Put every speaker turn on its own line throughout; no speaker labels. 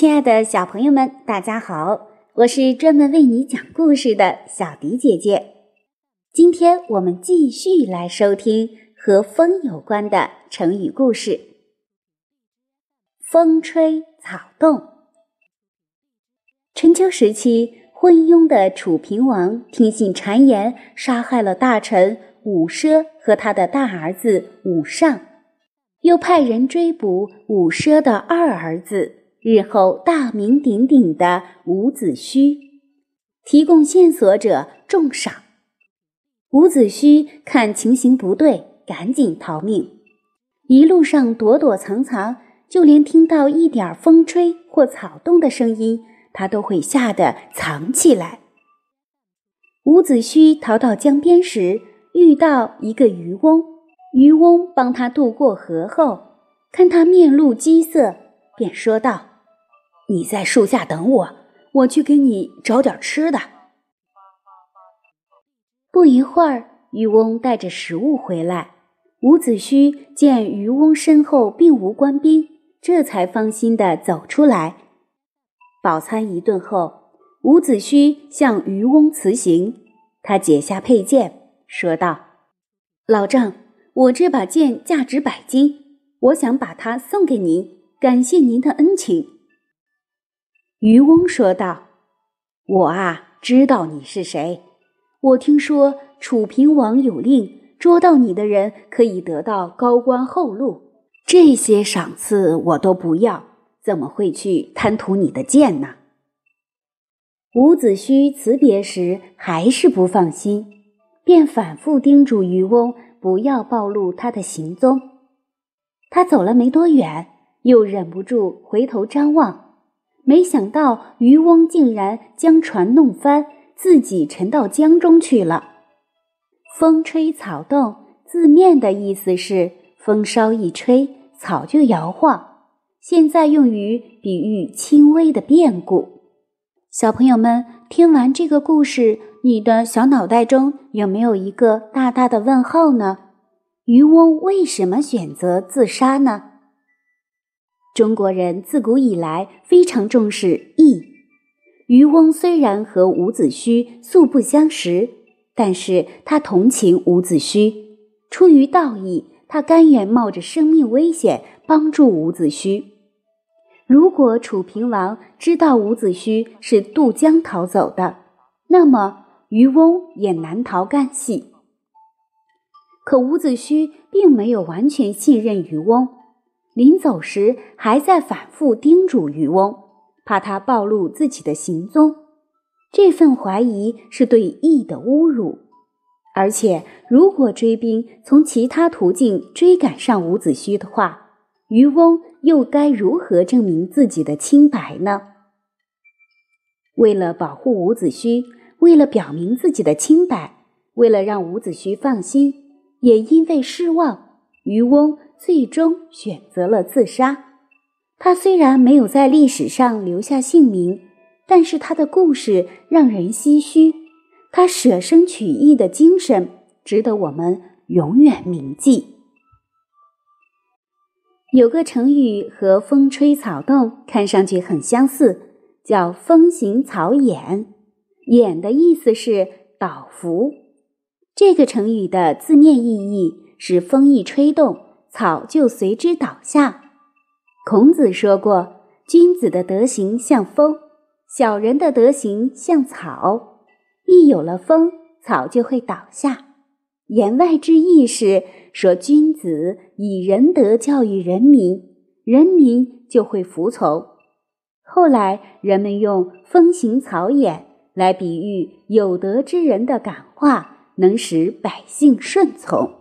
亲爱的小朋友们，大家好！我是专门为你讲故事的小迪姐姐。今天我们继续来收听和风有关的成语故事。风吹草动。春秋时期，昏庸的楚平王听信谗言，杀害了大臣伍奢和他的大儿子伍尚，又派人追捕伍奢的二儿子。日后大名鼎鼎的伍子胥，提供线索者重赏。伍子胥看情形不对，赶紧逃命。一路上躲躲藏藏，就连听到一点风吹或草动的声音，他都会吓得藏起来。伍子胥逃到江边时，遇到一个渔翁，渔翁帮他渡过河后，看他面露饥色，便说道。你在树下等我，我去给你找点吃的。不一会儿，渔翁带着食物回来。伍子胥见渔翁身后并无官兵，这才放心的走出来。饱餐一顿后，伍子胥向渔翁辞行。他解下佩剑，说道：“老丈，我这把剑价值百金，我想把它送给您，感谢您的恩情。”渔翁说道：“我啊，知道你是谁。我听说楚平王有令，捉到你的人可以得到高官厚禄。这些赏赐我都不要，怎么会去贪图你的剑呢？”伍子胥辞别时还是不放心，便反复叮嘱渔翁不要暴露他的行踪。他走了没多远，又忍不住回头张望。没想到渔翁竟然将船弄翻，自己沉到江中去了。风吹草动，字面的意思是风稍一吹，草就摇晃。现在用于比喻轻微的变故。小朋友们听完这个故事，你的小脑袋中有没有一个大大的问号呢？渔翁为什么选择自杀呢？中国人自古以来非常重视义。渔翁虽然和伍子胥素不相识，但是他同情伍子胥，出于道义，他甘愿冒着生命危险帮助伍子胥。如果楚平王知道伍子胥是渡江逃走的，那么渔翁也难逃干系。可伍子胥并没有完全信任渔翁。临走时，还在反复叮嘱渔翁，怕他暴露自己的行踪。这份怀疑是对义的侮辱。而且，如果追兵从其他途径追赶上伍子胥的话，渔翁又该如何证明自己的清白呢？为了保护伍子胥，为了表明自己的清白，为了让伍子胥放心，也因为失望，渔翁。最终选择了自杀。他虽然没有在历史上留下姓名，但是他的故事让人唏嘘。他舍生取义的精神值得我们永远铭记。有个成语和“风吹草动”看上去很相似，叫“风行草偃”。偃的意思是倒伏。这个成语的字面意义是风一吹动。草就随之倒下。孔子说过：“君子的德行像风，小人的德行像草。一有了风，草就会倒下。”言外之意是说，君子以仁德教育人民，人民就会服从。后来人们用“风行草偃”来比喻有德之人的感化，能使百姓顺从。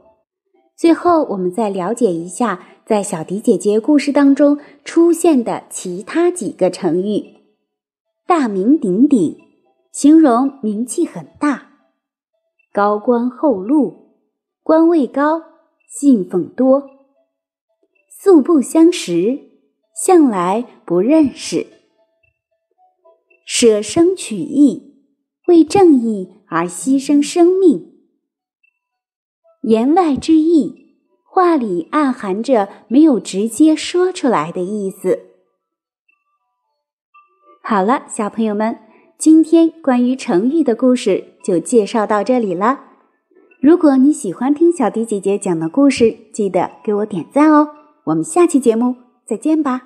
最后，我们再了解一下，在小迪姐姐故事当中出现的其他几个成语：大名鼎鼎，形容名气很大；高官厚禄，官位高，信奉多；素不相识，向来不认识；舍生取义，为正义而牺牲生命。言外之意，话里暗含着没有直接说出来的意思。好了，小朋友们，今天关于成语的故事就介绍到这里了。如果你喜欢听小迪姐姐讲的故事，记得给我点赞哦。我们下期节目再见吧。